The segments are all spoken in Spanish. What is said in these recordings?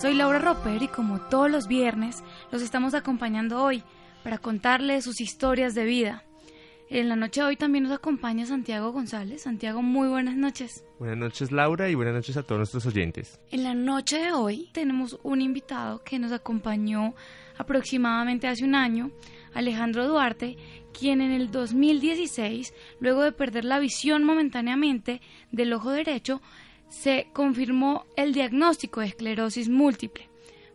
Soy Laura Roper y como todos los viernes los estamos acompañando hoy para contarles sus historias de vida. En la noche de hoy también nos acompaña Santiago González. Santiago, muy buenas noches. Buenas noches Laura y buenas noches a todos nuestros oyentes. En la noche de hoy tenemos un invitado que nos acompañó aproximadamente hace un año, Alejandro Duarte, quien en el 2016, luego de perder la visión momentáneamente del ojo derecho, se confirmó el diagnóstico de esclerosis múltiple.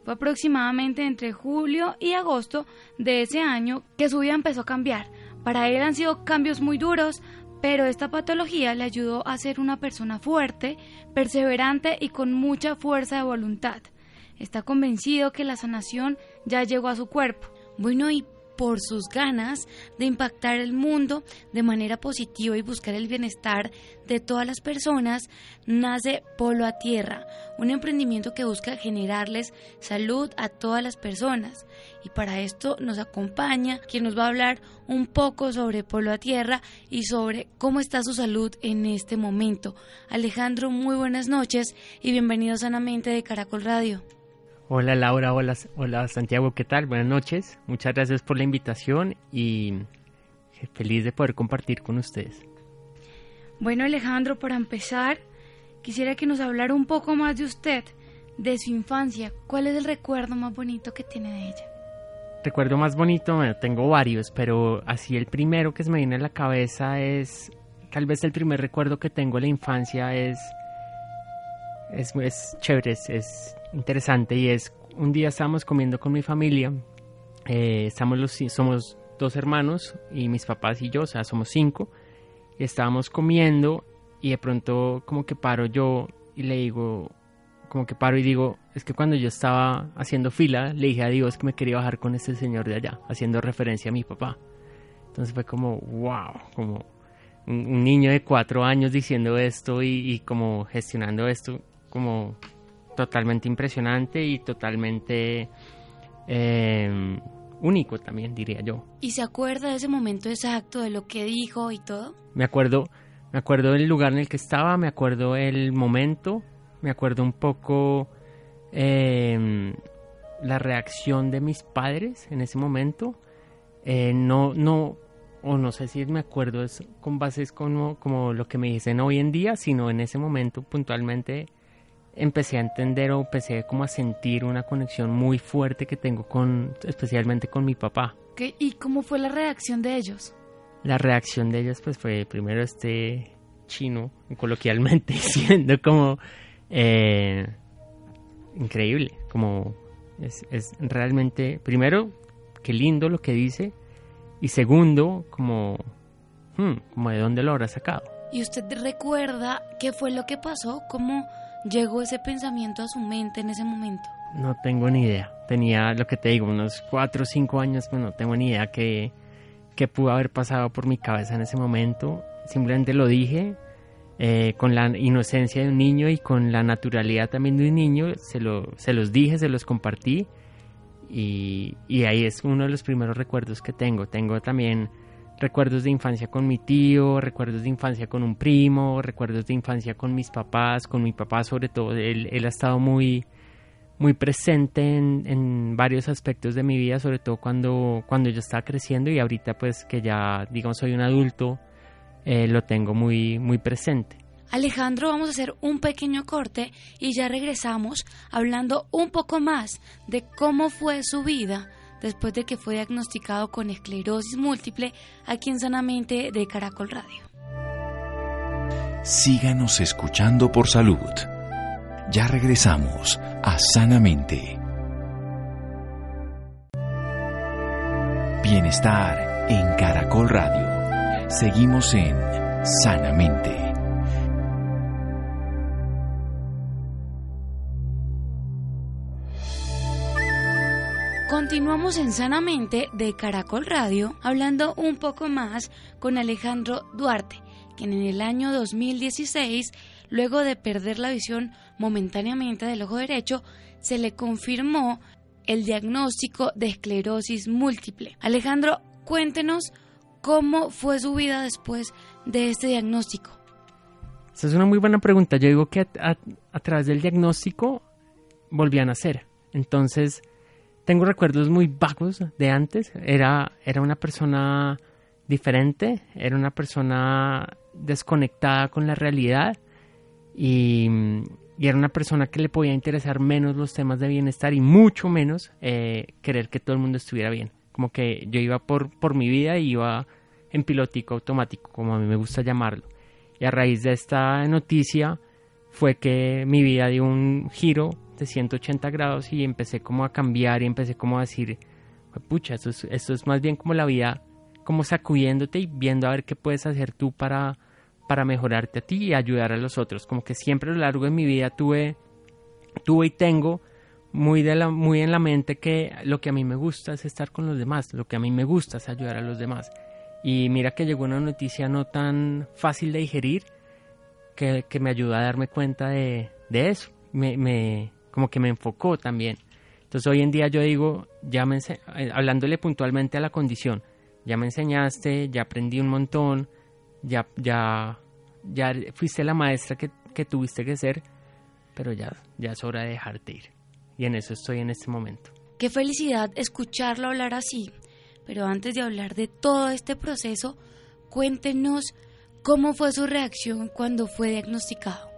Fue aproximadamente entre julio y agosto de ese año que su vida empezó a cambiar. Para él han sido cambios muy duros, pero esta patología le ayudó a ser una persona fuerte, perseverante y con mucha fuerza de voluntad. Está convencido que la sanación ya llegó a su cuerpo. Bueno, y por sus ganas de impactar el mundo de manera positiva y buscar el bienestar de todas las personas, nace Polo a Tierra, un emprendimiento que busca generarles salud a todas las personas. Y para esto nos acompaña quien nos va a hablar un poco sobre Polo a Tierra y sobre cómo está su salud en este momento. Alejandro, muy buenas noches y bienvenido sanamente de Caracol Radio. Hola Laura, hola, hola Santiago, ¿qué tal? Buenas noches, muchas gracias por la invitación y feliz de poder compartir con ustedes. Bueno Alejandro, para empezar, quisiera que nos hablara un poco más de usted, de su infancia. ¿Cuál es el recuerdo más bonito que tiene de ella? Recuerdo más bonito, bueno, tengo varios, pero así el primero que se me viene a la cabeza es, tal vez el primer recuerdo que tengo de la infancia es, es, es chévere, es, es interesante y es un día estábamos comiendo con mi familia, eh, estamos los, somos dos hermanos y mis papás y yo, o sea, somos cinco, y estábamos comiendo y de pronto como que paro yo y le digo, como que paro y digo, es que cuando yo estaba haciendo fila, le dije a Dios que me quería bajar con este señor de allá, haciendo referencia a mi papá. Entonces fue como, wow, como un, niño de cuatro años diciendo esto y, y como gestionando esto, como totalmente impresionante y totalmente eh, único también, diría yo. ¿Y se acuerda de ese momento exacto, de lo que dijo y todo? Me acuerdo, me acuerdo del lugar en el que estaba, me acuerdo el momento, me acuerdo un poco eh, la reacción de mis padres en ese momento. Eh, no, no, o no sé si me acuerdo es con bases como, como lo que me dicen hoy en día, sino en ese momento puntualmente empecé a entender o empecé como a sentir una conexión muy fuerte que tengo con, especialmente con mi papá. ¿Qué? ¿Y cómo fue la reacción de ellos? La reacción de ellos pues fue primero este chino, coloquialmente diciendo como eh, increíble, como es, es realmente, primero, qué lindo lo que dice y segundo, como, hmm, como de dónde lo habrá sacado. ¿Y usted recuerda qué fue lo que pasó? ¿Cómo llegó ese pensamiento a su mente en ese momento? No tengo ni idea. Tenía lo que te digo, unos cuatro o cinco años, pues no tengo ni idea qué, qué pudo haber pasado por mi cabeza en ese momento. Simplemente lo dije eh, con la inocencia de un niño y con la naturalidad también de un niño. Se, lo, se los dije, se los compartí. Y, y ahí es uno de los primeros recuerdos que tengo. Tengo también recuerdos de infancia con mi tío, recuerdos de infancia con un primo, recuerdos de infancia con mis papás, con mi papá sobre todo. Él, él ha estado muy, muy presente en, en, varios aspectos de mi vida, sobre todo cuando, cuando yo estaba creciendo y ahorita pues que ya digamos soy un adulto, eh, lo tengo muy, muy presente. Alejandro, vamos a hacer un pequeño corte y ya regresamos hablando un poco más de cómo fue su vida después de que fue diagnosticado con esclerosis múltiple aquí en Sanamente de Caracol Radio. Síganos escuchando por salud. Ya regresamos a Sanamente. Bienestar en Caracol Radio. Seguimos en Sanamente. Continuamos en Sanamente de Caracol Radio hablando un poco más con Alejandro Duarte, quien en el año 2016, luego de perder la visión momentáneamente del ojo derecho, se le confirmó el diagnóstico de esclerosis múltiple. Alejandro, cuéntenos cómo fue su vida después de este diagnóstico. Esa es una muy buena pregunta. Yo digo que a, través del diagnóstico volví a nacer. Entonces, tengo recuerdos muy vagos de antes. Era, era una persona diferente, era una persona desconectada con la realidad y, era una persona que le podía interesar menos los temas de bienestar y mucho menos eh, querer que todo el mundo estuviera bien. Como que yo iba por, por mi vida y iba en pilotico automático, como a mí me gusta llamarlo. Y a raíz de esta noticia fue que mi vida dio un giro de 180 grados y empecé como a cambiar y empecé como a decir, pucha, esto es, esto es más bien como la vida, como sacudiéndote y viendo a ver qué puedes hacer tú para, para mejorarte a ti y ayudar a los otros. Como que siempre a lo largo de mi vida tuve, tuve y tengo muy, de la, muy en la mente que lo que a mí me gusta es estar con los demás, lo que a mí me gusta es ayudar a los demás. Y mira que llegó una noticia no tan fácil de digerir que, me ayudó a darme cuenta de, eso. Me, me, como que me enfocó también. Entonces hoy en día yo digo, ya me, eh, hablándole puntualmente a la condición, ya me enseñaste, ya aprendí un montón, ya, ya, ya fuiste la maestra que, que tuviste que ser, pero ya, ya es hora de dejarte ir. Y en eso estoy en este momento. Qué felicidad escucharlo hablar así. Pero antes de hablar de todo este proceso, cuéntenos cómo fue su reacción cuando fue diagnosticado.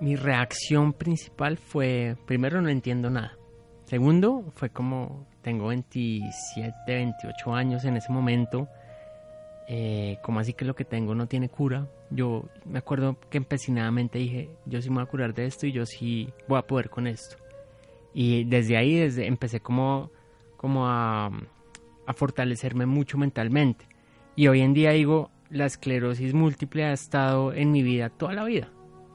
Mi reacción principal fue, primero no entiendo nada. Segundo, fue como tengo 27, 28 años en ese momento. Eh, como así que lo que tengo no tiene cura. Yo me acuerdo que empecinadamente dije, yo sí me voy a curar de esto y yo sí voy a poder con esto. Y desde ahí desde, empecé como, como a, a fortalecerme mucho mentalmente. Y hoy en día digo, la esclerosis múltiple ha estado en mi vida toda la vida.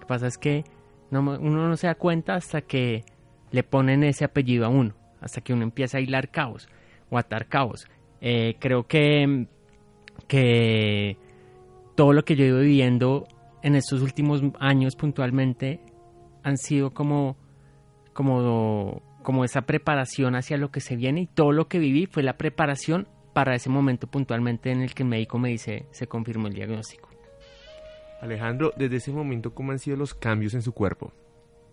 Pasa es que no, uno no se da cuenta hasta que le ponen ese apellido a uno, hasta que uno empieza a hilar cabos o atar cabos. Eh, creo que, que todo lo que yo he ido viviendo en estos últimos años puntualmente han sido como, como como esa preparación hacia lo que se viene y todo lo que viví fue la preparación para ese momento puntualmente en el que el médico me dice se confirmó el diagnóstico. Alejandro, desde ese momento, ¿cómo han sido los cambios en su cuerpo?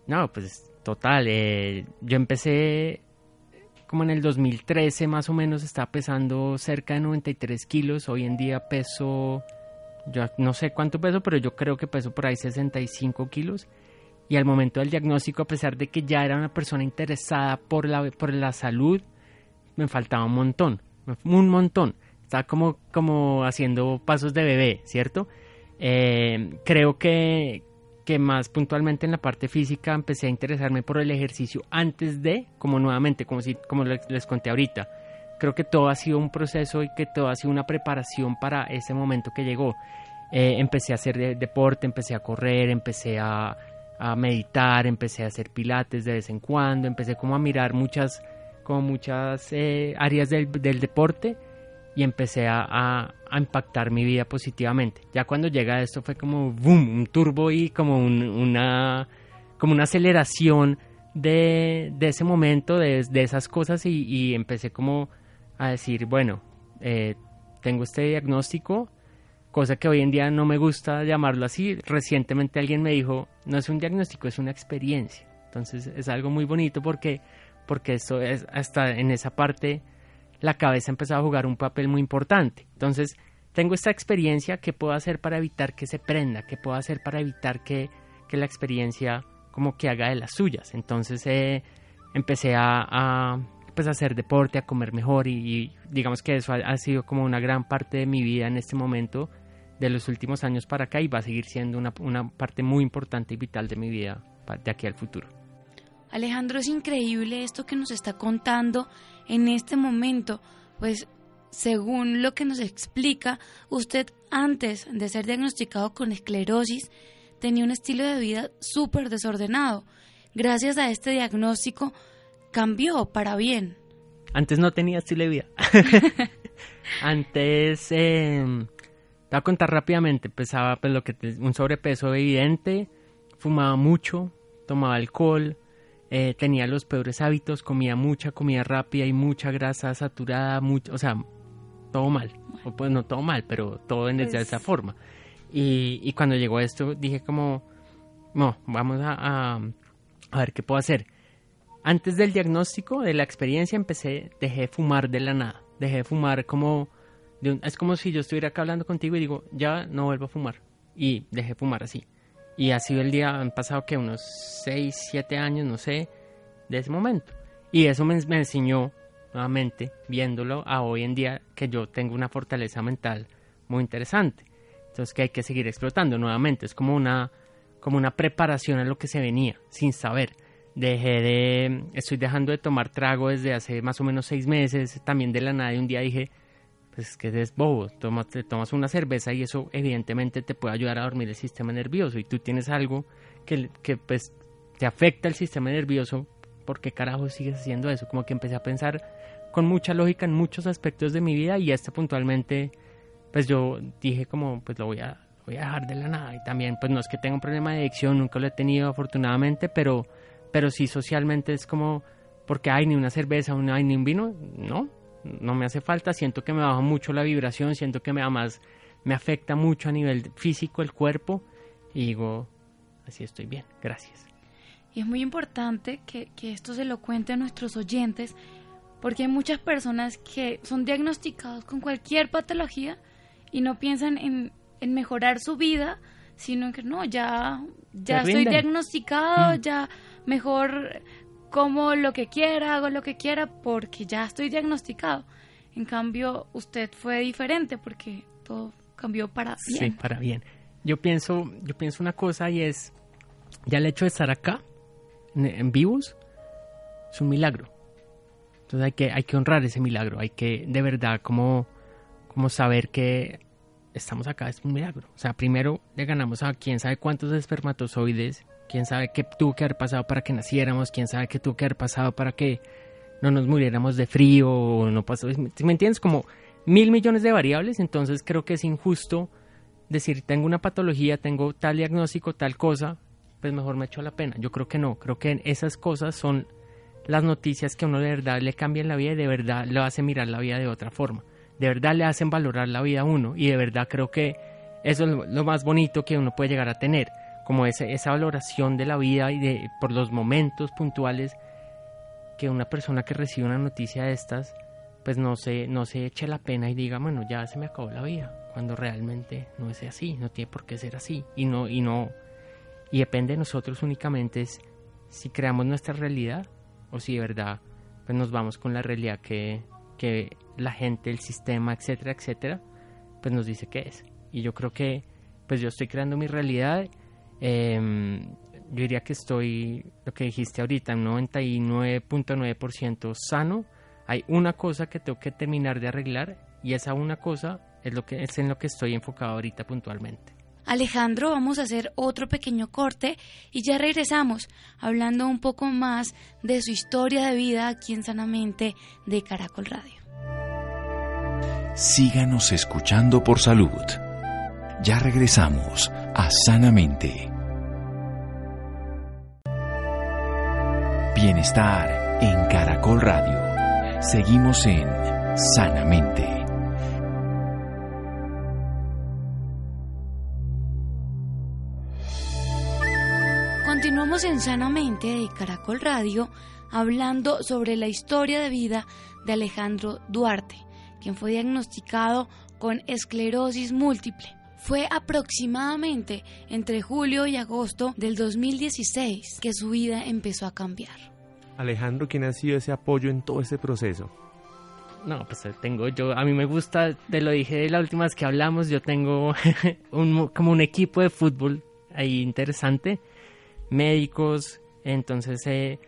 No, pues total. Eh, yo empecé como en el 2013 más o menos, estaba pesando cerca de 93 kilos. Hoy en día peso, yo no sé cuánto peso, pero yo creo que peso por ahí 65 kilos y al momento del diagnóstico, a pesar de que ya era una persona interesada por la, por la salud, me faltaba un montón, un montón. Estaba como, como haciendo pasos de bebé, ¿cierto? Eh, creo que, que más puntualmente en la parte física empecé a interesarme por el ejercicio antes de, como nuevamente, como, si, como les, conté ahorita. Creo que todo ha sido un proceso y que todo ha sido una preparación para ese momento que llegó. Eh, empecé a hacer deporte, empecé a correr, empecé a a meditar, empecé a hacer pilates de vez en cuando, empecé como a mirar muchas, como muchas eh, áreas del, deporte y empecé a, a, impactar mi vida positivamente. Ya cuando llega esto fue como boom, un turbo y como una, como una aceleración de, de ese momento, de, de esas cosas y, empecé como a decir, bueno, eh, tengo este diagnóstico, cosa que hoy en día no me gusta llamarlo así. Recientemente alguien me dijo, no es un diagnóstico, es una experiencia. Entonces es algo muy bonito porque, porque esto es hasta en esa parte la cabeza empezó a jugar un papel muy importante. Entonces tengo esta experiencia, ¿qué puedo hacer para evitar que se prenda? ¿Qué puedo hacer para evitar que, que la experiencia como que haga de las suyas? Entonces eh, empecé a, a pues, hacer deporte, a comer mejor y, digamos que eso ha, sido como una gran parte de mi vida en este momento de los últimos años para acá y va a seguir siendo una, una parte muy importante y vital de mi vida de aquí al futuro. Alejandro, es increíble esto que nos está contando en este momento, pues según lo que nos explica, usted antes de ser diagnosticado con esclerosis tenía un estilo de vida súper desordenado. Gracias a este diagnóstico cambió para bien. Antes no tenía estilo de vida. Antes, eh, te voy a contar rápidamente, pesaba pues, lo que un sobrepeso evidente, fumaba mucho, tomaba alcohol, eh, tenía los peores hábitos, comía mucha comida rápida y mucha grasa saturada, mucho, o sea, todo mal. O pues no todo mal, pero todo en esa pues forma. Y, y, cuando llegó esto dije como, no, vamos a, a, ver qué puedo hacer. Antes del diagnóstico, de la experiencia, empecé, dejé de fumar de la nada. Dejé de fumar como, es como si yo estuviera acá hablando contigo y digo, ya no vuelvo a fumar. Y dejé de fumar así. Y ha sido el día, han pasado que unos 6, 7 años, no sé, de ese momento. Y eso me, me enseñó, nuevamente, viéndolo a hoy en día, que yo tengo una fortaleza mental muy interesante. Entonces que hay que seguir explotando nuevamente. Es como una, como una preparación a lo que se venía, sin saber. Dejé de, estoy dejando de tomar trago desde hace más o menos seis meses. También de la nada de un día dije, pues es que es bobo, tomas, te tomas una cerveza y eso evidentemente te puede ayudar a dormir el sistema nervioso y tú tienes algo que, que pues te afecta el sistema nervioso, ¿por qué carajo sigues haciendo eso? Como que empecé a pensar con mucha lógica en muchos aspectos de mi vida y este puntualmente pues yo dije como pues lo voy a, voy a dejar de la nada y también pues no es que tenga un problema de adicción, nunca lo he tenido afortunadamente, pero, pero sí socialmente es como porque hay ni una cerveza, no hay ni un vino, no, no me hace falta, siento que me baja mucho la vibración, siento que me además me afecta mucho a nivel físico el cuerpo y digo, así estoy bien, gracias. Y es muy importante que, que esto se lo cuente a nuestros oyentes porque hay muchas personas que son diagnosticados con cualquier patología y no piensan en, en mejorar su vida, sino en que no, ya, ya estoy diagnosticado, mm. ya mejor como lo que quiera, hago lo que quiera porque ya estoy diagnosticado. En cambio, usted fue diferente porque todo cambió para bien. Sí, para bien. Yo pienso, yo pienso una cosa y es, ya el hecho de estar acá, en, vivos, es un milagro. Entonces hay que, hay que honrar ese milagro, hay que de verdad como, como saber que estamos acá, es un milagro. O sea, primero le ganamos a quién sabe cuántos espermatozoides quién sabe qué tuvo que haber pasado para que naciéramos, quién sabe qué tuvo que haber pasado para que no nos muriéramos de frío o no pasó. ¿Me entiendes? Como mil millones de variables, entonces creo que es injusto decir tengo una patología, tengo tal diagnóstico, tal cosa, pues mejor me echo la pena. Yo creo que no, creo que esas cosas son las noticias que a uno de verdad le cambian la vida y de verdad le hace mirar la vida de otra forma. De verdad le hacen valorar la vida a uno y de verdad creo que eso es lo más bonito que uno puede llegar a tener como esa, esa valoración de la vida y de, por los momentos puntuales que una persona que recibe una noticia de estas, pues no se, no se eche la pena y diga, bueno, ya se me acabó la vida, cuando realmente no es así, no tiene por qué ser así, y no, y no, y depende de nosotros únicamente es si creamos nuestra realidad o si de verdad pues nos vamos con la realidad que, que la gente, el sistema, etcétera, etcétera, pues nos dice que es. Y yo creo que pues yo estoy creando mi realidad eh, yo diría que estoy, lo que dijiste ahorita, un 99.9% sano. Hay una cosa que tengo que terminar de arreglar y esa una cosa es, lo que, es en lo que estoy enfocado ahorita puntualmente. Alejandro, vamos a hacer otro pequeño corte y ya regresamos hablando un poco más de su historia de vida aquí en Sanamente de Caracol Radio. Síganos escuchando por salud. Ya regresamos a Sanamente. Bienestar en Caracol Radio. Seguimos en Sanamente. Continuamos en Sanamente de Caracol Radio hablando sobre la historia de vida de Alejandro Duarte, quien fue diagnosticado con esclerosis múltiple fue aproximadamente entre julio y agosto del 2016 que su vida empezó a cambiar. Alejandro, ¿quién ha sido ese apoyo en todo este proceso? No, pues eh, tengo yo, a mí me gusta, te lo dije la última vez que hablamos, yo tengo un, como un equipo de fútbol ahí interesante, médicos, entonces eh,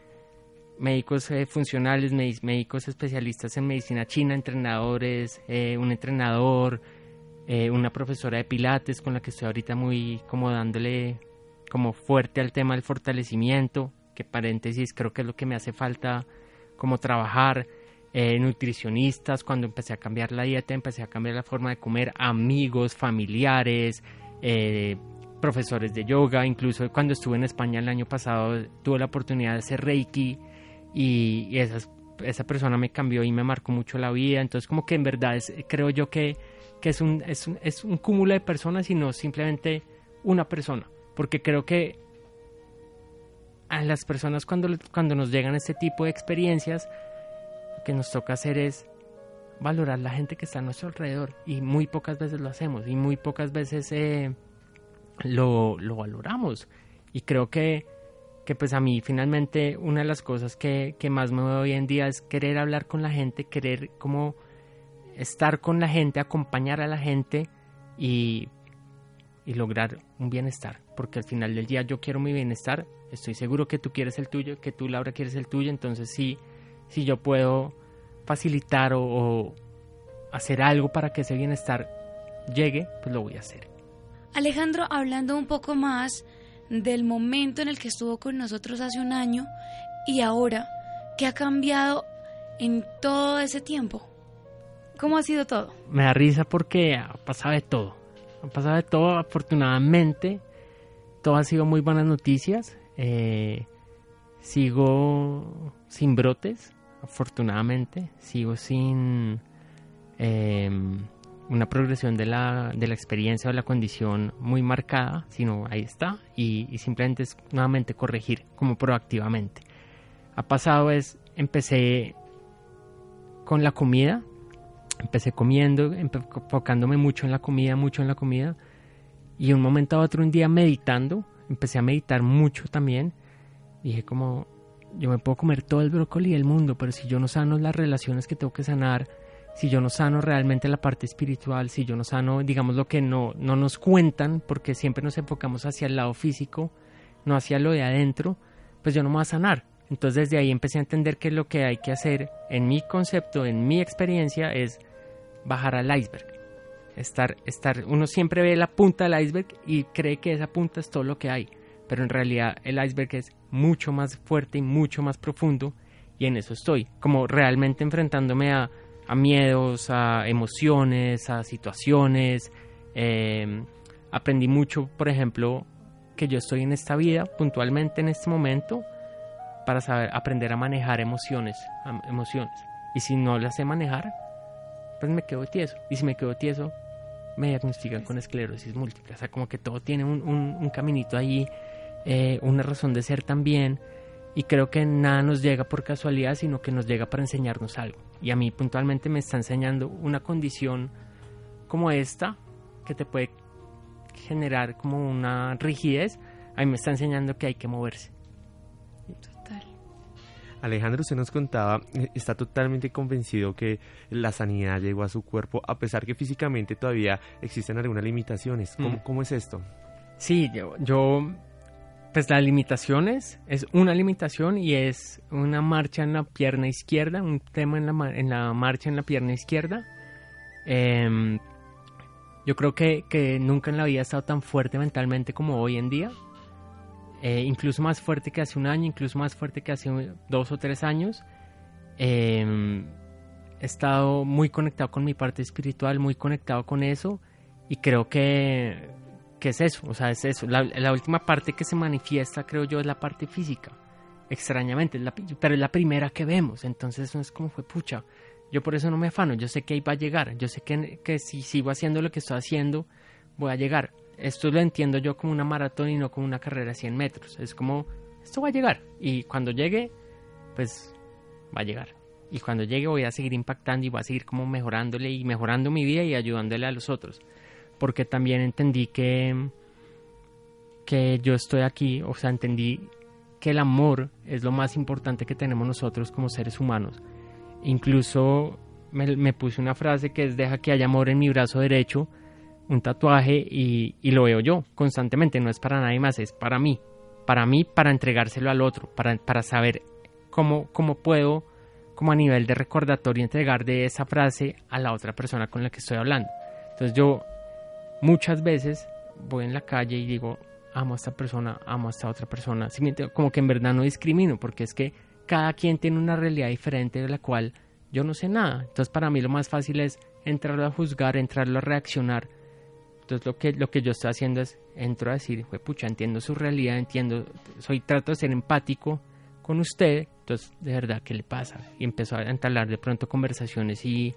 médicos eh, funcionales, médicos especialistas en medicina china, entrenadores, un entrenador, eh, una profesora de pilates con la que estoy ahorita muy como dándole como fuerte al tema del fortalecimiento, que paréntesis creo que es lo que me hace falta como trabajar. eh, nutricionistas, cuando empecé a cambiar la dieta, empecé a cambiar la forma de comer, amigos, familiares, eh, profesores de yoga, incluso cuando estuve en España el año pasado tuve la oportunidad de hacer Reiki y, esa persona me cambió y me marcó mucho la vida, entonces como que en verdad creo yo que, es, un, es, un, es un cúmulo de personas y no simplemente una persona, porque creo que a las personas cuando, cuando nos llegan este tipo de experiencias, lo que nos toca hacer es valorar la gente que está a nuestro alrededor. Y muy pocas veces lo hacemos. Y muy pocas veces eh, lo, lo, valoramos. Y creo que, que, pues a mí finalmente una de las cosas que, que más me veo hoy en día es querer hablar con la gente, querer como estar con la gente, acompañar a la gente y, y lograr un bienestar porque al final del día yo quiero mi bienestar estoy seguro que tú quieres el tuyo, que tú Laura quieres el tuyo, entonces sí, si yo puedo facilitar o, hacer algo para que ese bienestar llegue, pues lo voy a hacer. Alejandro, hablando un poco más del momento en el que estuvo con nosotros hace un año y ahora, ¿qué ha cambiado en todo ese tiempo? ¿Cómo ha sido todo? Me da risa porque ha pasado de todo. Ha pasado de todo, afortunadamente. Todo ha sido muy buenas noticias. Eh, sigo sin brotes, afortunadamente. Sigo sin em, una progresión de la, de la experiencia o la condición muy marcada, sino ahí está. Y, simplemente es nuevamente corregir como proactivamente. Ha pasado es, empecé con la comida, empecé comiendo, enfocándome mucho en la comida, mucho en la comida. Y un momento a otro, un día meditando, empecé a meditar mucho también. Dije como, yo me puedo comer todo el brócoli del mundo, pero si yo no sano las relaciones que tengo que sanar, si yo no sano realmente la parte espiritual, si yo no sano, digamos, lo que no, no nos cuentan, porque siempre nos enfocamos hacia el lado físico, no hacia lo de adentro, pues yo no me voy a sanar. Entonces desde ahí empecé a entender que lo que hay que hacer en mi concepto, en mi experiencia, es bajar al iceberg. Estar, estar, uno siempre ve la punta del iceberg y cree que esa punta es todo lo que hay, pero en realidad el iceberg es mucho más fuerte y mucho más profundo y en eso estoy, como realmente enfrentándome a, miedos, a emociones, a situaciones. Em, aprendí mucho, por ejemplo, que yo estoy en esta vida puntualmente en este momento para saber aprender a manejar emociones, emociones. Y si no las sé manejar, pues me quedo tieso. Y si me quedo tieso, me diagnostican con esclerosis múltiple. O sea, como que todo tiene un, un, caminito ahí, eh, una razón de ser también. Y creo que nada nos llega por casualidad, sino que nos llega para enseñarnos algo. Y a mí puntualmente me está enseñando una condición como esta, que te puede generar como una rigidez. A mí me está enseñando que hay que moverse. Alejandro, usted nos contaba, eh, está totalmente convencido que la sanidad llegó a su cuerpo, a pesar que físicamente todavía existen algunas limitaciones. ¿Cómo, mm. es esto? Sí, yo, yo, pues las limitaciones es una limitación y es una marcha en la pierna izquierda, un tema en la, en la marcha en la pierna izquierda. Em, yo creo que, que nunca en la vida he estado tan fuerte mentalmente como hoy en día. Eh, incluso más fuerte que hace un año, incluso más fuerte que hace dos o tres años. Em, he estado muy conectado con mi parte espiritual, muy conectado con eso y creo que, que es eso, o sea, es eso. La, última parte que se manifiesta, creo yo, es la parte física, extrañamente, pero es la primera que vemos, entonces no es como fue pucha. Yo por eso no me afano, yo sé que ahí va a llegar, yo sé que, que si sigo haciendo lo que estoy haciendo, voy a llegar esto lo entiendo yo como una maratón y no como una carrera de 100 metros. Es como, esto va a llegar. Y cuando llegue, pues va a llegar. Y cuando llegue voy a seguir impactando y voy a seguir como mejorándole y mejorando mi vida y ayudándole a los otros. Porque también entendí que, que yo estoy aquí, o sea, entendí que el amor es lo más importante que tenemos nosotros como seres humanos. Incluso me, me puse una frase que es deja que haya amor en mi brazo derecho un tatuaje y, lo veo yo constantemente, no es para nadie más, es para mí, para mí, para entregárselo al otro, para, para saber cómo, cómo puedo, como a nivel de recordatorio, entregar de esa frase a la otra persona con la que estoy hablando. Entonces yo muchas veces voy en la calle y digo, amo a esta persona, amo a esta otra persona, como que en verdad no discrimino, porque es que cada quien tiene una realidad diferente de la cual yo no sé nada. Entonces para mí lo más fácil es entrarlo a juzgar, entrarlo a reaccionar. Entonces lo que, lo que yo estoy haciendo es, entro a decir, pucha, entiendo su realidad, entiendo, soy, trato de ser empático con usted, entonces de verdad, ¿qué le pasa? Y empezó a entablar de pronto conversaciones y,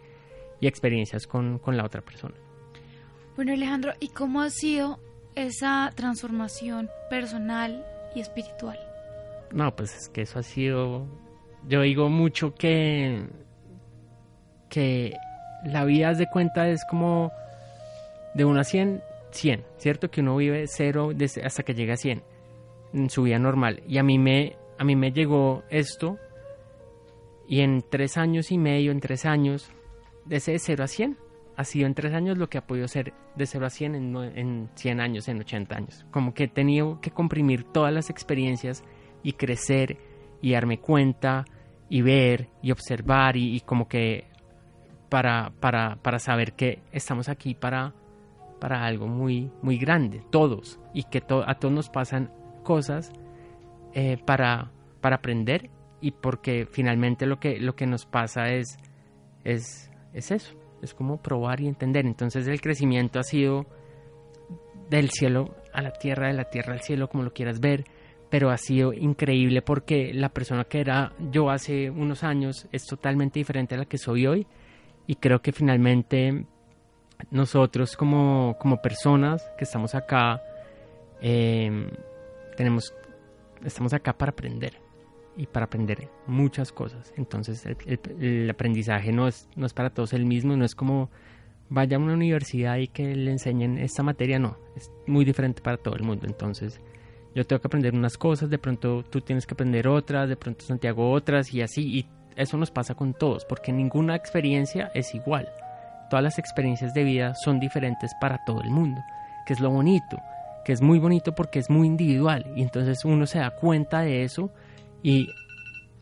y experiencias con, con la otra persona. Bueno Alejandro, ¿y cómo ha sido esa transformación personal y espiritual? No, pues es que eso ha sido, yo digo mucho que que la vida de cuenta es como de 1 a 100, 100, ¿cierto? Que uno vive cero desde hasta que llega a 100 en su vida normal. Y a mí me, a mí me llegó esto y en tres años y medio, en tres años, de ese 0 a 100, ha sido en tres años lo que ha podido ser de 0 a 100 en, en 100 años, en 80 años. Como que he tenido que comprimir todas las experiencias y crecer y darme cuenta y ver y observar y como que para, para, para saber que estamos aquí para, para algo muy, muy grande, todos, y que a todos nos pasan cosas eh, para, para aprender y porque finalmente lo que, lo que nos pasa es, es, es eso, es como probar y entender. Entonces el crecimiento ha sido del cielo a la tierra, de la tierra al cielo, como lo quieras ver, pero ha sido increíble porque la persona que era yo hace unos años es totalmente diferente a la que soy hoy y creo que finalmente nosotros como, como personas que estamos acá, em, tenemos, estamos acá para aprender y para aprender muchas cosas. Entonces el, aprendizaje no es, no es para todos el mismo, no es como vaya a una universidad y que le enseñen esta materia, no, es muy diferente para todo el mundo. Entonces yo tengo que aprender unas cosas, de pronto tú tienes que aprender otras, de pronto Santiago otras y así, y eso nos pasa con todos, porque ninguna experiencia es igual. Todas las experiencias de vida son diferentes para todo el mundo, que es lo bonito, que es muy bonito porque es muy individual y entonces uno se da cuenta de eso y,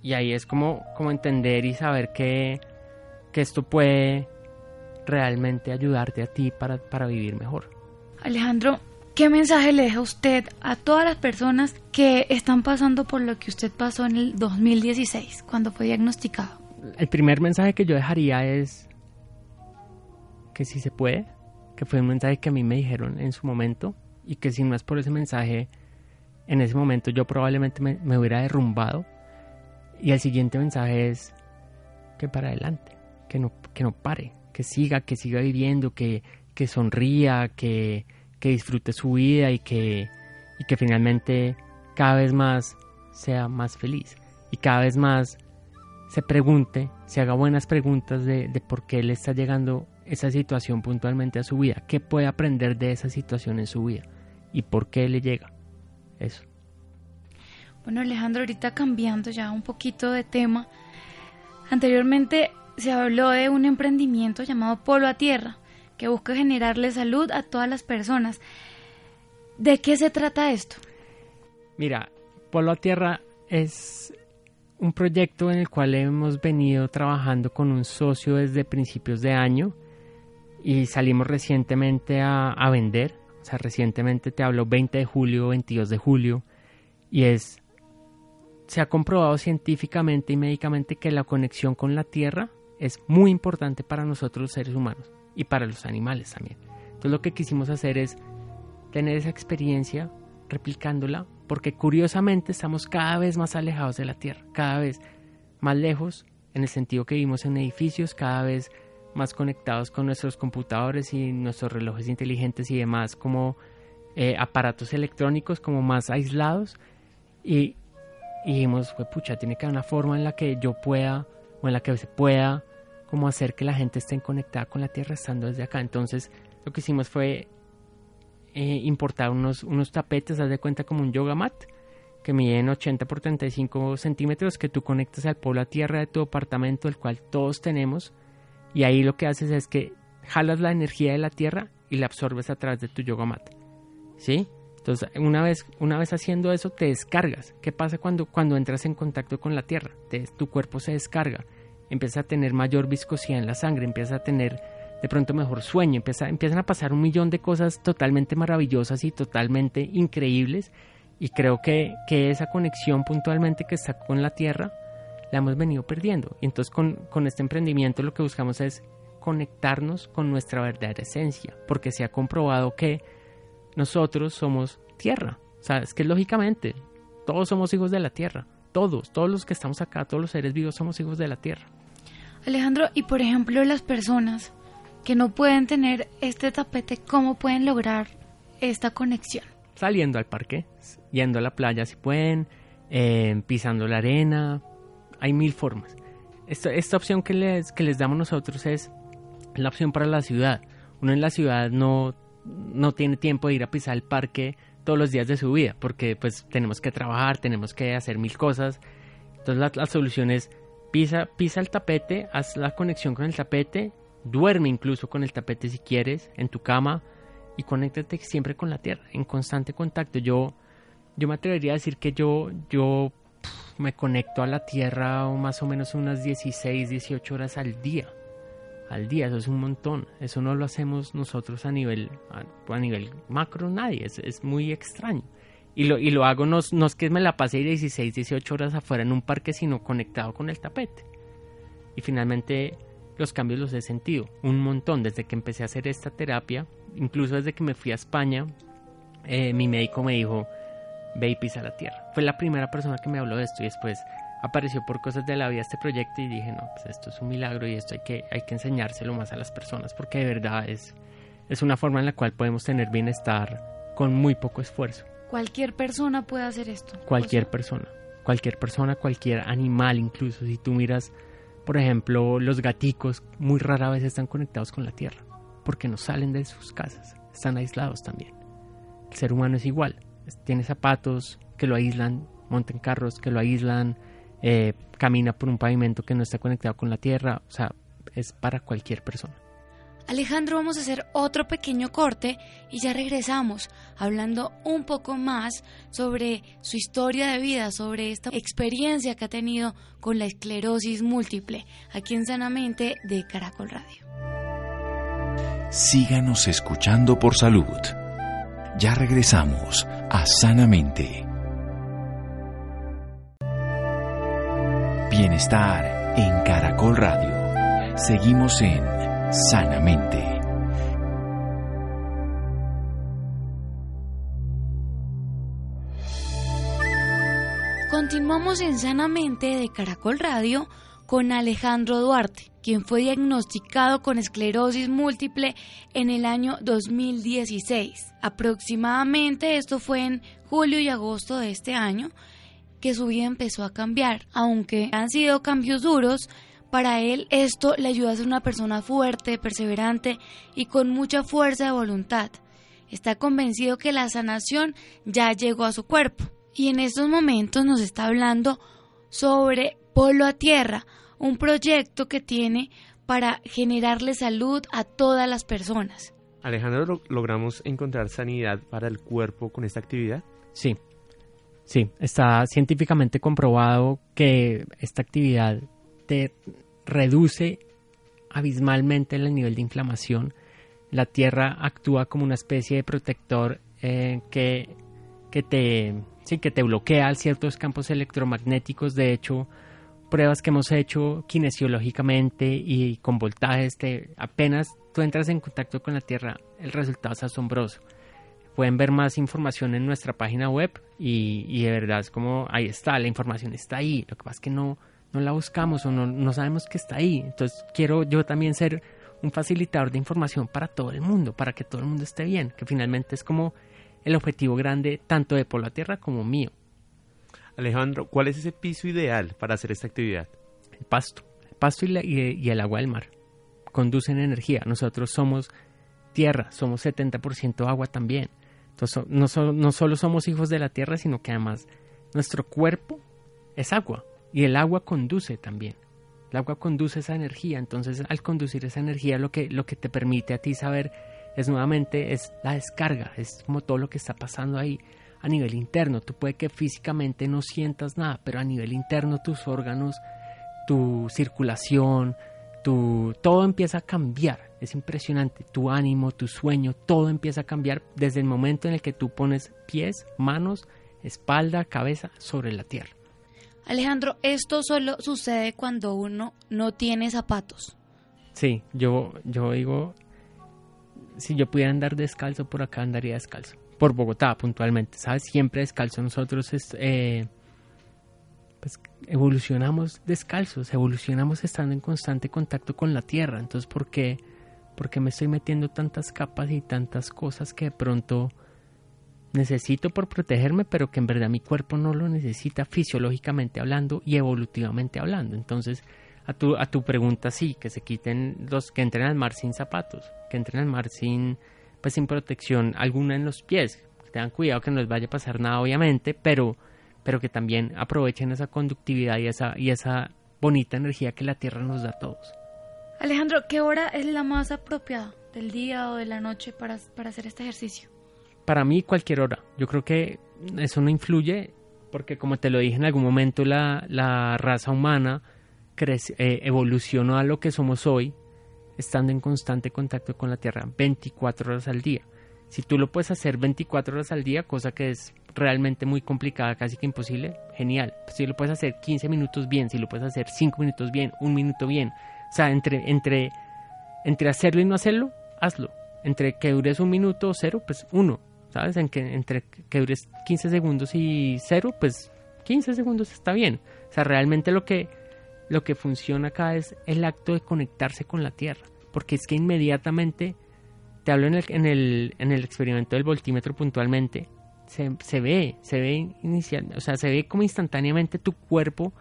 y ahí es como, como entender y saber que, que esto puede realmente ayudarte a ti para, para vivir mejor. Alejandro, ¿Qué mensaje le deja usted a todas las personas que están pasando por lo que usted pasó en el 2016, cuando fue diagnosticado? El primer mensaje que yo dejaría es que si se puede, que fue un mensaje que a mí me dijeron en su momento y que si no es por ese mensaje, en ese momento yo probablemente me, hubiera derrumbado. Y el siguiente mensaje es que para adelante, que no, que no pare, que siga, que siga viviendo, que, que sonría, que que disfrute su vida y que, y que finalmente cada vez más sea más feliz y cada vez más se pregunte, se haga buenas preguntas de, de por qué le está llegando esa situación puntualmente a su vida, qué puede aprender de esa situación en su vida y por qué le llega eso. Bueno Alejandro, ahorita cambiando ya un poquito de tema, anteriormente se habló de un emprendimiento llamado Polo a Tierra que busca generarle salud a todas las personas. ¿De qué se trata esto? Mira, Polo a Tierra es un proyecto en el cual hemos venido trabajando con un socio desde principios de año y salimos recientemente a, vender. O sea, recientemente te hablo 20 de julio, 22 de julio y es se ha comprobado científicamente y médicamente que la conexión con la tierra es muy importante para nosotros los seres humanos y para los animales también. Entonces lo que quisimos hacer es tener esa experiencia replicándola porque curiosamente estamos cada vez más alejados de la Tierra, cada vez más lejos en el sentido que vivimos en edificios, cada vez más conectados con nuestros computadores y nuestros relojes inteligentes y demás como eh, aparatos electrónicos como más aislados y, y dijimos, pucha, tiene que haber una forma en la que yo pueda o en la que se pueda como hacer que la gente esté conectada con la Tierra estando desde acá. Entonces lo que hicimos fue eh, importar unos, unos tapetes, haz de cuenta como un yoga mat, que miden 80 por 35 centímetros, que tú conectas al polo a tierra de tu apartamento, el cual todos tenemos, y ahí lo que haces es que jalas la energía de la tierra y la absorbes a través de tu yoga mat. ¿Sí? Entonces, una vez, una vez haciendo eso, te descargas. ¿Qué pasa cuando, cuando entras en contacto con la tierra? tu cuerpo se descarga empieza a tener mayor viscosidad en la sangre, empieza a tener de pronto mejor sueño, empieza, empiezan a pasar un millón de cosas totalmente maravillosas y totalmente increíbles y creo que, que esa conexión puntualmente que está con la tierra la hemos venido perdiendo. Y entonces con, con este emprendimiento lo que buscamos es conectarnos con nuestra verdadera esencia, porque se ha comprobado que nosotros somos tierra. O sea, es que lógicamente todos somos hijos de la tierra. Todos, todos los que estamos acá, todos los seres vivos somos hijos de la tierra. Alejandro, y por ejemplo las personas que no pueden tener este tapete, ¿cómo pueden lograr esta conexión? Saliendo al parque, yendo a la playa si pueden, eh, pisando la arena, hay mil formas. Esta, esta opción que les, que les damos nosotros es la opción para la ciudad. Uno en la ciudad no, no tiene tiempo de ir a pisar el parque todos los días de su vida, porque pues tenemos que trabajar, tenemos que hacer mil cosas. Entonces la, la solución es pisa, pisa el tapete, haz la conexión con el tapete, duerme incluso con el tapete si quieres, en tu cama, y conéctate siempre con la tierra, en constante contacto. Yo, yo me atrevería a decir que yo, yo me conecto a la tierra más o menos unas 16, 18 horas al día al día, eso es un montón. Eso no lo hacemos nosotros a nivel, a, nivel macro, nadie, es, es, muy extraño. Y lo, y lo hago no, no es que me la pase 16, 18 horas afuera en un parque, sino conectado con el tapete. Y finalmente los cambios los he sentido, un montón, desde que empecé a hacer esta terapia, incluso desde que me fui a España, eh, mi médico me dijo, ve y pisa la tierra. Fue la primera persona que me habló de esto y después apareció por cosas de la vida este proyecto y dije, no, pues esto es un milagro y esto hay que, hay que enseñárselo más a las personas porque de verdad es, es una forma en la cual podemos tener bienestar con muy poco esfuerzo. Cualquier persona puede hacer esto. Cualquier persona, cualquier persona, cualquier animal incluso. Si tú miras, por ejemplo, los gaticos muy rara vez están conectados con la tierra porque no salen de sus casas, están aislados también. El ser humano es igual, tiene zapatos que lo aíslan, monta en carros que lo aíslan, eh, camina por un pavimento que no está conectado con la tierra, o sea, es para cualquier persona. Alejandro, vamos a hacer otro pequeño corte y ya regresamos hablando un poco más sobre su historia de vida, sobre esta experiencia que ha tenido con la esclerosis múltiple aquí en Sanamente de Caracol Radio. Síganos escuchando por salud. Ya regresamos a Sanamente. Bienestar en Caracol Radio. Seguimos en Sanamente. Continuamos en Sanamente de Caracol Radio con Alejandro Duarte, quien fue diagnosticado con esclerosis múltiple en el año 2016. Aproximadamente esto fue en julio y agosto de este año que su vida empezó a cambiar. Aunque han sido cambios duros, para él esto le ayuda a ser una persona fuerte, perseverante y con mucha fuerza de voluntad. Está convencido que la sanación ya llegó a su cuerpo. Y en estos momentos nos está hablando sobre Polo a Tierra, un proyecto que tiene para generarle salud a todas las personas. Alejandro, ¿logramos encontrar sanidad para el cuerpo con esta actividad? Sí, Sí, está científicamente comprobado que esta actividad te reduce abismalmente el nivel de inflamación. La Tierra actúa como una especie de protector eh, que, que, te, sí, que te bloquea ciertos campos electromagnéticos. De hecho, pruebas que hemos hecho kinesiológicamente y con voltajes, te, apenas tú entras en contacto con la Tierra, el resultado es asombroso pueden ver más información en nuestra página web y, de verdad es como ahí está, la información está ahí, lo que pasa es que no, no la buscamos o no, no sabemos que está ahí. Entonces quiero yo también ser un facilitador de información para todo el mundo, para que todo el mundo esté bien, que finalmente es como el objetivo grande tanto de Polo a Tierra como mío. Alejandro, ¿cuál es ese piso ideal para hacer esta actividad? El pasto, el pasto y, y el agua del mar. Conducen energía. Nosotros somos tierra, somos 70% agua también. Entonces, no, no solo somos hijos de la tierra, sino que además nuestro cuerpo es agua y el agua conduce también. El agua conduce esa energía, entonces al conducir esa energía lo que, lo que te permite a ti saber es nuevamente es la descarga, es como todo lo que está pasando ahí a nivel interno. Tú puede que físicamente no sientas nada, pero a nivel interno tus órganos, tu circulación, tu, todo empieza a cambiar. Es impresionante, tu ánimo, tu sueño, todo empieza a cambiar desde el momento en el que tú pones pies, manos, espalda, cabeza sobre la tierra. Alejandro, esto solo sucede cuando uno no tiene zapatos. Sí, yo, yo digo, si yo pudiera andar descalzo por acá, andaría descalzo. Por Bogotá, puntualmente, ¿sabes? Siempre descalzo. Nosotros eh, pues, evolucionamos descalzos, evolucionamos estando en constante contacto con la tierra. Entonces, ¿por qué, ¿por qué me estoy metiendo tantas capas y tantas cosas que de pronto necesito por protegerme, pero que en verdad mi cuerpo no lo necesita fisiológicamente hablando y evolutivamente hablando? Entonces, a tu, a tu pregunta, sí, que se quiten los que entren al mar sin zapatos, que entren al mar sin, pues, sin protección alguna en los pies. Tengan cuidado que no les vaya a pasar nada, obviamente, pero, pero que también aprovechen esa conductividad y esa, y esa bonita energía que la Tierra nos da a todos. Alejandro, ¿qué hora es la más apropiada del día o de la noche para, para hacer este ejercicio? Para mí, cualquier hora. Yo creo que eso no influye porque, como te lo dije en algún momento, la, la raza humana eh, evolucionó a lo que somos hoy, estando en constante contacto con la Tierra 24 horas al día. Si tú lo puedes hacer 24 horas al día, cosa que es realmente muy complicada, casi que imposible, genial. Si lo puedes hacer 15 minutos bien, si lo puedes hacer 5 minutos bien, un minuto bien. O sea, entre, entre, entre hacerlo y no hacerlo, hazlo. Entre que dures un minuto o cero, pues uno. ¿Sabes? En que, entre que dures 15 segundos y cero, pues 15 segundos está bien. O sea, realmente lo que lo que funciona acá es el acto de conectarse con la Tierra, porque es que inmediatamente, te hablo en el, en el, en el experimento del voltímetro puntualmente, se, se ve, se ve inicial, o sea, se ve como instantáneamente tu cuerpo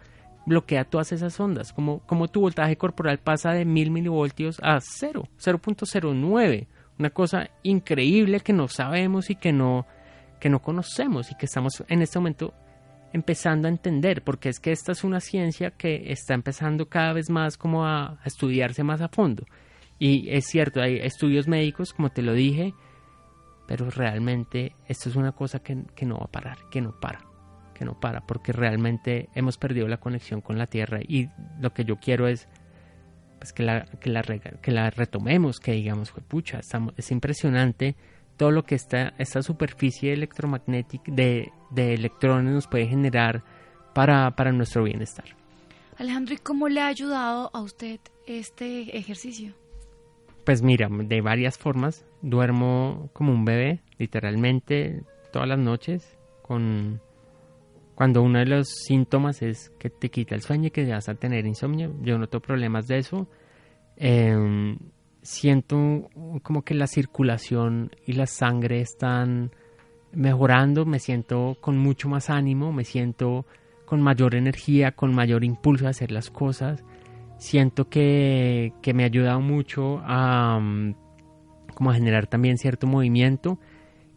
bloquea todas esas ondas, como, como tu voltaje corporal pasa de 1000 milivoltios a 0, 0.09, una cosa increíble que no sabemos y que no, que no conocemos y que estamos en este momento empezando a entender, porque es que esta es una ciencia que está empezando cada vez más como a, estudiarse más a fondo. Y es cierto, hay estudios médicos, como te lo dije, pero realmente esto es una cosa que, no va a parar, que no para, que no para, porque realmente hemos perdido la conexión con la Tierra y lo que yo quiero es pues, que, la, que, la, que la retomemos, que digamos, pucha, estamos, es impresionante todo lo que esta, esta superficie electromagnética de, electrones nos puede generar para, para nuestro bienestar. Alejandro, ¿y cómo le ha ayudado a usted este ejercicio? Pues mira, de varias formas. Duermo como un bebé, literalmente, todas las noches, con cuando uno de los síntomas es que te quita el sueño y que vas a tener insomnio. Yo no tengo problemas de eso. Eh, siento como que la circulación y la sangre están mejorando, me siento con mucho más ánimo, me siento con mayor energía, con mayor impulso a hacer las cosas. Siento que, que me ha ayudado mucho a, mm, como a generar también cierto movimiento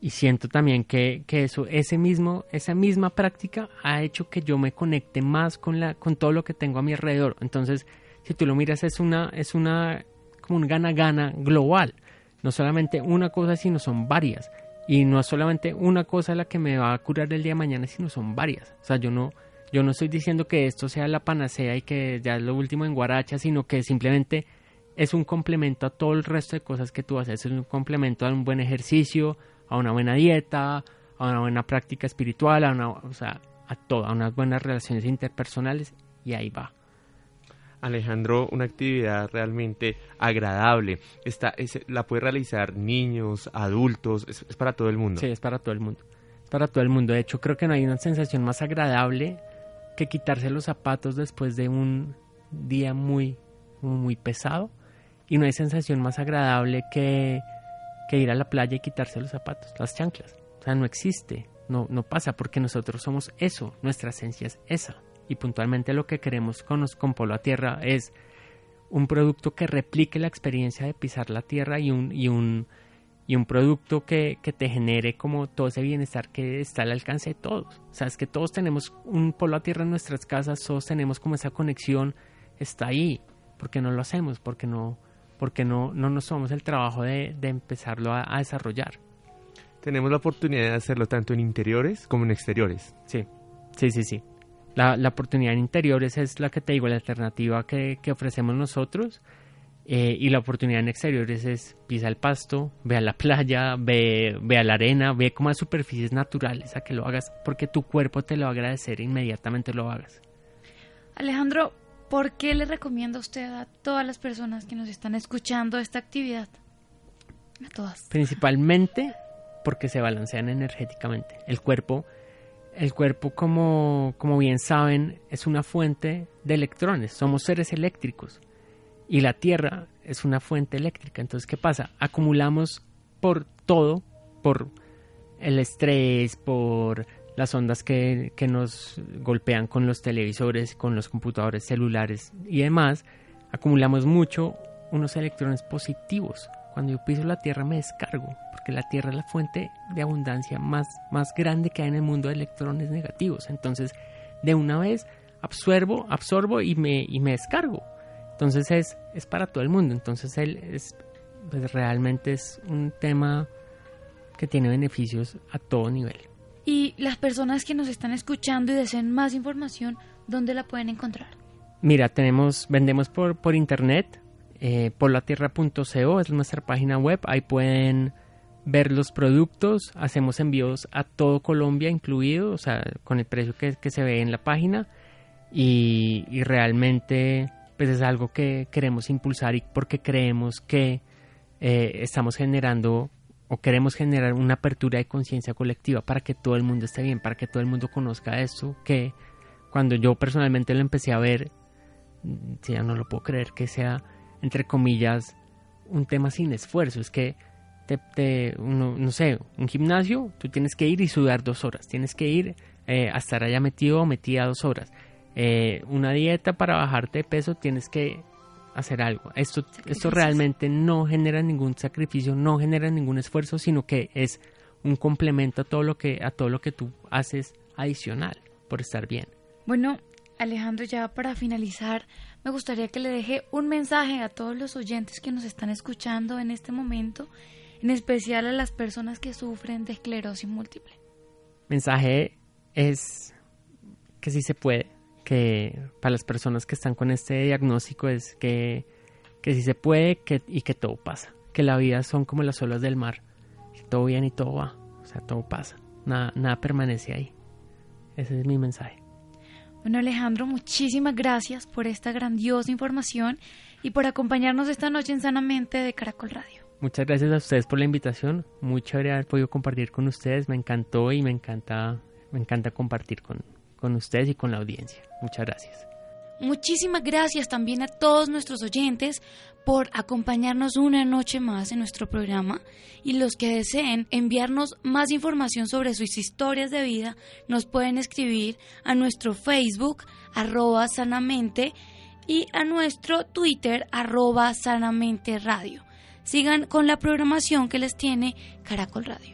y siento también que, que, eso, ese mismo, esa misma práctica ha hecho que yo me conecte más con, la, con todo lo que tengo a mi alrededor. Entonces, si tú lo miras, es una, es una como un gana-gana global. No solamente una cosa, sino son varias. Y no es solamente una cosa la que me va a curar el día de mañana, sino son varias. O sea, yo no, yo no estoy diciendo que esto sea la panacea y que ya es lo último en Guaracha, sino que simplemente es un complemento a todo el resto de cosas que tú haces. Es un complemento a un buen ejercicio, a una buena dieta, a una buena práctica espiritual, a una, o sea, a todo, a unas buenas relaciones interpersonales y ahí va. Alejandro, una actividad realmente agradable. Está, la puede realizar niños, adultos, es, para todo el mundo. Sí, es para todo el mundo. Es para todo el mundo. De hecho, creo que no hay una sensación más agradable que quitarse los zapatos después de un día muy, muy pesado. Y no hay sensación más agradable que, que ir a la playa y quitarse los zapatos, las chanclas. O sea, no existe, no, no pasa porque nosotros somos eso, nuestra esencia es esa y puntualmente lo que queremos con, con Polo a Tierra es un producto que replique la experiencia de pisar la tierra y un, y un, y un producto que, que, te genere como todo ese bienestar que está al alcance de todos. O sea, es que todos tenemos un polo a tierra en nuestras casas, todos tenemos como esa conexión, está ahí. ¿Por qué no lo hacemos? porque no, porque no, no nos tomamos el trabajo de, de empezarlo a, a, desarrollar? Tenemos la oportunidad de hacerlo tanto en interiores como en exteriores. Sí, sí, sí, sí. La, la, oportunidad en interiores es la que te digo, la alternativa que, que ofrecemos nosotros. Eh, y la oportunidad en exteriores es pisa el pasto, ve a la playa, ve, ve a la arena, ve como a superficies naturales a que lo hagas, porque tu cuerpo te lo va a agradecer inmediatamente lo hagas. Alejandro, ¿por qué le recomienda usted a todas las personas que nos están escuchando esta actividad? A todas. Principalmente porque se balancean energéticamente. El cuerpo, el cuerpo como, como bien saben, es una fuente de electrones. Somos seres eléctricos. Y la Tierra es una fuente eléctrica. Entonces, ¿qué pasa? Acumulamos por todo, por el estrés, por las ondas que, que, nos golpean con los televisores, con los computadores celulares y demás, acumulamos mucho unos electrones positivos. Cuando yo piso la Tierra me descargo, porque la Tierra es la fuente de abundancia más, más grande que hay en el mundo de electrones negativos. Entonces, de una vez absorbo, absorbo y me, y me descargo. Entonces es, es para todo el mundo. Entonces él es, pues realmente es un tema que tiene beneficios a todo nivel. Y las personas que nos están escuchando y deseen más información, ¿dónde la pueden encontrar? Mira, tenemos, vendemos por, por internet, eh, polatierra.co es nuestra página web, ahí pueden ver los productos, hacemos envíos a todo Colombia incluido, o sea, con el precio que, que se ve en la página y, y realmente pues es algo que queremos impulsar y porque creemos que eh, estamos generando o queremos generar una apertura de conciencia colectiva para que todo el mundo esté bien, para que todo el mundo conozca esto, que cuando yo personalmente lo empecé a ver, mm, ya no lo puedo creer que sea, entre comillas, un tema sin esfuerzo, es que te, no sé, un gimnasio, tú tienes que ir y sudar dos horas, tienes que ir eh, a estar allá metido o metida dos horas. Eh, una dieta para bajarte de peso tienes que hacer algo. Esto, esto realmente no genera ningún sacrificio, no genera ningún esfuerzo, sino que es un complemento a todo lo que, a todo lo que tú haces adicional por estar bien. Bueno, Alejandro, ya para finalizar, me gustaría que le deje un mensaje a todos los oyentes que nos están escuchando en este momento, en especial a las personas que sufren de esclerosis múltiple. Mensaje es que sí se puede, que para las personas que están con este diagnóstico es que, que sí se puede que, y que todo pasa, que la vida son como las olas del mar, que todo viene y todo va, o sea, todo pasa, nada, nada permanece ahí. Ese es mi mensaje. Bueno Alejandro, muchísimas gracias por esta grandiosa información y por acompañarnos esta noche en Sanamente de Caracol Radio. Muchas gracias a ustedes por la invitación, muy chévere haber podido compartir con ustedes, me encantó y me encanta, me encanta compartir con, con ustedes y con la audiencia. Muchas gracias. Muchísimas gracias también a todos nuestros oyentes por acompañarnos una noche más en nuestro programa y los que deseen enviarnos más información sobre sus historias de vida nos pueden escribir a nuestro Facebook arroba sanamente y a nuestro Twitter arroba sanamente radio. Sigan con la programación que les tiene Caracol Radio.